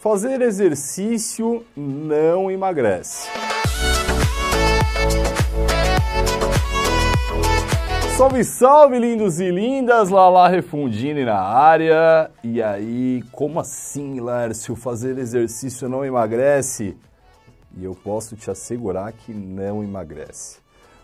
Fazer exercício não emagrece. Salve, salve, lindos e lindas! Lala Refundini na área. E aí, como assim, Lércio? Fazer exercício não emagrece? E eu posso te assegurar que não emagrece.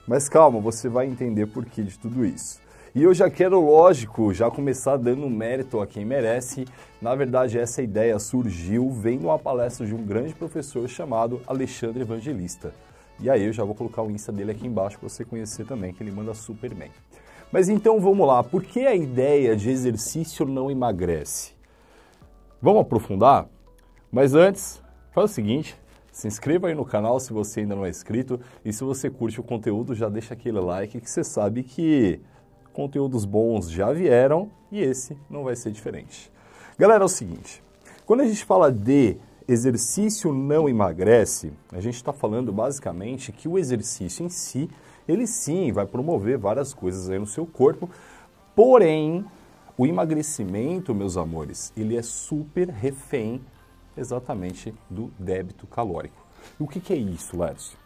Mas calma, você vai entender por que de tudo isso. E eu já quero, lógico, já começar dando mérito a quem merece. Na verdade, essa ideia surgiu vendo uma palestra de um grande professor chamado Alexandre Evangelista. E aí eu já vou colocar o Insta dele aqui embaixo para você conhecer também, que ele manda super bem. Mas então vamos lá, por que a ideia de exercício não emagrece? Vamos aprofundar? Mas antes, faz o seguinte, se inscreva aí no canal se você ainda não é inscrito e se você curte o conteúdo, já deixa aquele like que você sabe que conteúdos bons já vieram e esse não vai ser diferente. Galera, é o seguinte: quando a gente fala de exercício não emagrece, a gente está falando basicamente que o exercício em si, ele sim vai promover várias coisas aí no seu corpo, porém, o emagrecimento, meus amores, ele é super refém exatamente do débito calórico. O que, que é isso, Lércio?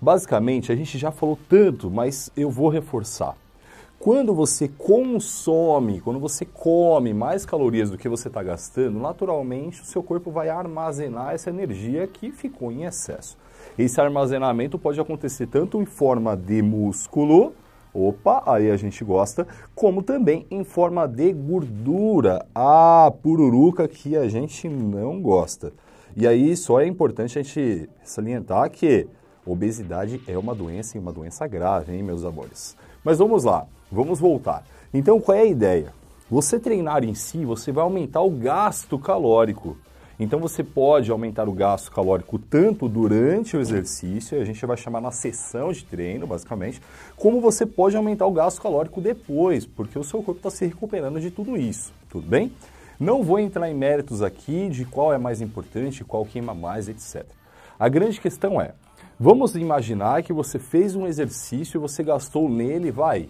Basicamente, a gente já falou tanto, mas eu vou reforçar. Quando você consome, quando você come mais calorias do que você está gastando, naturalmente o seu corpo vai armazenar essa energia que ficou em excesso. Esse armazenamento pode acontecer tanto em forma de músculo, opa, aí a gente gosta, como também em forma de gordura, a pururuca que a gente não gosta. E aí só é importante a gente salientar que obesidade é uma doença e uma doença grave, hein, meus amores. Mas vamos lá. Vamos voltar. Então, qual é a ideia? Você treinar em si, você vai aumentar o gasto calórico. Então você pode aumentar o gasto calórico tanto durante o exercício, a gente vai chamar na sessão de treino, basicamente, como você pode aumentar o gasto calórico depois, porque o seu corpo está se recuperando de tudo isso, tudo bem? Não vou entrar em méritos aqui de qual é mais importante, qual queima mais, etc. A grande questão é, vamos imaginar que você fez um exercício, você gastou nele, vai,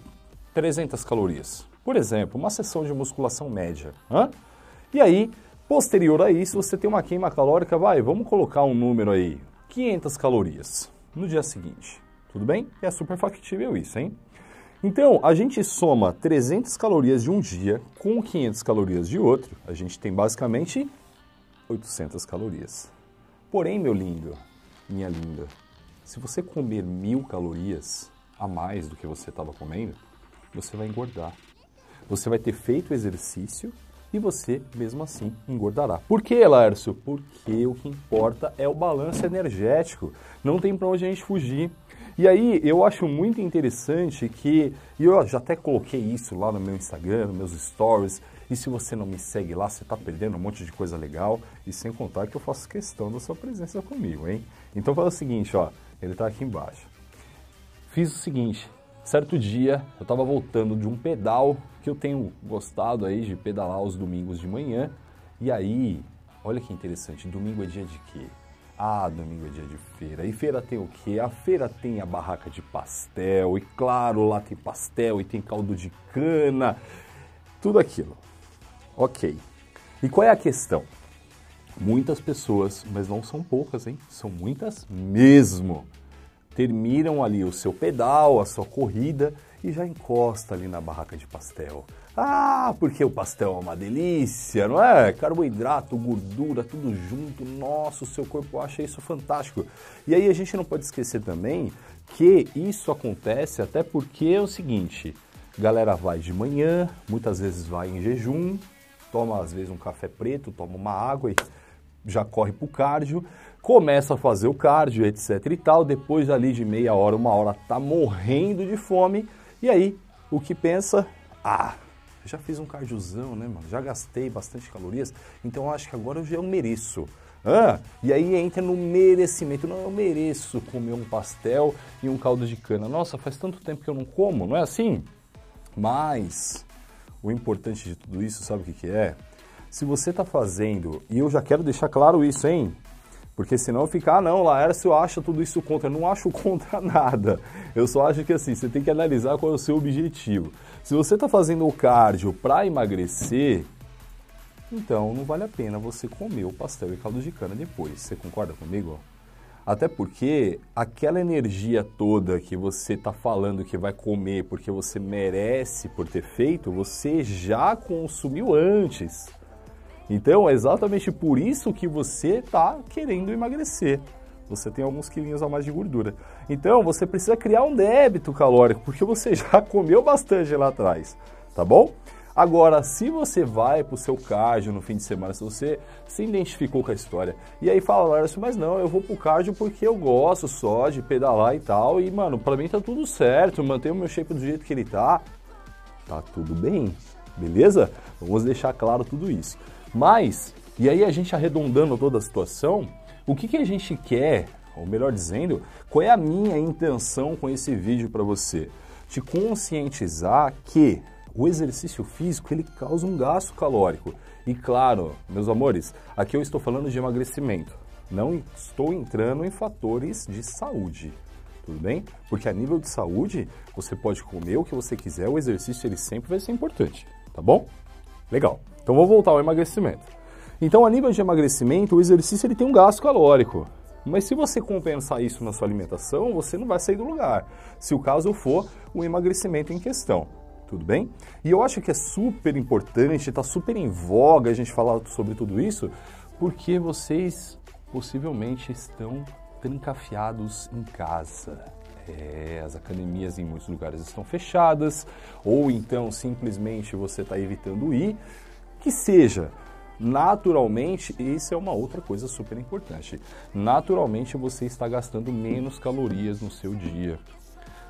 300 calorias. Por exemplo, uma sessão de musculação média. Hã? E aí, posterior a isso, você tem uma queima calórica, vai, vamos colocar um número aí, 500 calorias no dia seguinte. Tudo bem? É super factível isso, hein? Então, a gente soma 300 calorias de um dia com 500 calorias de outro, a gente tem basicamente 800 calorias. Porém, meu lindo, minha linda, se você comer mil calorias a mais do que você estava comendo, você vai engordar. Você vai ter feito exercício e você, mesmo assim, engordará. Por que, Lárcio? Porque o que importa é o balanço energético. Não tem para onde a gente fugir. E aí, eu acho muito interessante que, e eu já até coloquei isso lá no meu Instagram, nos meus stories, e se você não me segue lá, você está perdendo um monte de coisa legal, e sem contar que eu faço questão da sua presença comigo, hein? Então fala o seguinte, ó, ele está aqui embaixo. Fiz o seguinte, Certo dia, eu estava voltando de um pedal que eu tenho gostado aí de pedalar aos domingos de manhã. E aí, olha que interessante, domingo é dia de quê? Ah, domingo é dia de feira. E feira tem o quê? A feira tem a barraca de pastel, e claro, lá tem pastel e tem caldo de cana, tudo aquilo. Ok. E qual é a questão? Muitas pessoas, mas não são poucas, hein? São muitas mesmo terminam ali o seu pedal, a sua corrida e já encosta ali na barraca de pastel. Ah, porque o pastel é uma delícia, não é? Carboidrato, gordura, tudo junto. Nossa, o seu corpo acha isso fantástico. E aí a gente não pode esquecer também que isso acontece até porque é o seguinte, galera vai de manhã, muitas vezes vai em jejum, toma às vezes um café preto, toma uma água e já corre para o cardio, começa a fazer o cardio, etc e tal, depois ali de meia hora, uma hora, tá morrendo de fome, e aí o que pensa? Ah, já fiz um cardiozão, né, mano? Já gastei bastante calorias, então acho que agora eu já mereço. Ah, e aí entra no merecimento. Não, eu mereço comer um pastel e um caldo de cana. Nossa, faz tanto tempo que eu não como, não é assim? Mas o importante de tudo isso, sabe o que, que é? Se você está fazendo, e eu já quero deixar claro isso, hein? Porque senão fica, ah não, Laércio acha tudo isso contra. Eu não acho contra nada. Eu só acho que assim, você tem que analisar qual é o seu objetivo. Se você está fazendo o cardio para emagrecer, então não vale a pena você comer o pastel e caldo de cana depois. Você concorda comigo? Até porque aquela energia toda que você está falando que vai comer porque você merece por ter feito, você já consumiu antes. Então é exatamente por isso que você está querendo emagrecer. Você tem alguns quilinhos a mais de gordura. Então você precisa criar um débito calórico, porque você já comeu bastante lá atrás, tá bom? Agora, se você vai para o seu cardio no fim de semana, se você se identificou com a história, e aí fala, Lárcio, mas não, eu vou pro cardio porque eu gosto só de pedalar e tal, e mano, para mim tá tudo certo, mantenho o meu shape do jeito que ele tá, tá tudo bem, beleza? Vamos deixar claro tudo isso. Mas, e aí a gente arredondando toda a situação, o que, que a gente quer, ou melhor dizendo, qual é a minha intenção com esse vídeo para você? Te conscientizar que o exercício físico ele causa um gasto calórico. E claro, meus amores, aqui eu estou falando de emagrecimento. Não estou entrando em fatores de saúde. Tudo bem? Porque a nível de saúde, você pode comer o que você quiser, o exercício ele sempre vai ser importante, tá bom? Legal. Então vou voltar ao emagrecimento. Então, a nível de emagrecimento, o exercício ele tem um gasto calórico. Mas se você compensar isso na sua alimentação, você não vai sair do lugar. Se o caso for o emagrecimento em questão tudo bem? E eu acho que é super importante, está super em voga a gente falar sobre tudo isso, porque vocês possivelmente estão trancafiados em casa. É, as academias em muitos lugares estão fechadas, ou então simplesmente você está evitando ir. Que seja, naturalmente, isso é uma outra coisa super importante. Naturalmente você está gastando menos calorias no seu dia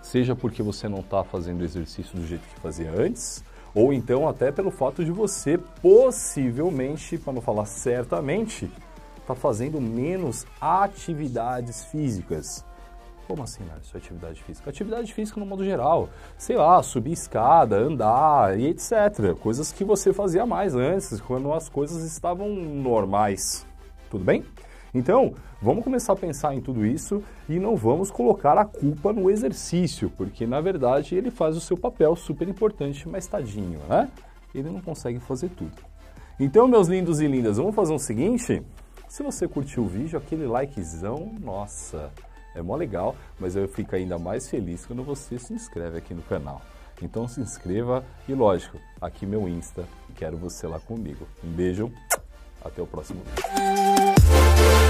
seja porque você não está fazendo exercício do jeito que fazia antes, ou então até pelo fato de você possivelmente, para não falar certamente, está fazendo menos atividades físicas. Como assim, Márcio, atividade física? Atividade física no modo geral. Sei lá, subir escada, andar e etc. Coisas que você fazia mais antes, quando as coisas estavam normais. Tudo bem? Então, vamos começar a pensar em tudo isso e não vamos colocar a culpa no exercício, porque na verdade ele faz o seu papel super importante, mas tadinho, né? Ele não consegue fazer tudo. Então, meus lindos e lindas, vamos fazer o um seguinte? Se você curtiu o vídeo, aquele likezão, nossa, é mó legal, mas eu fico ainda mais feliz quando você se inscreve aqui no canal. Então se inscreva e lógico, aqui meu Insta, quero você lá comigo. Um beijo, até o próximo vídeo.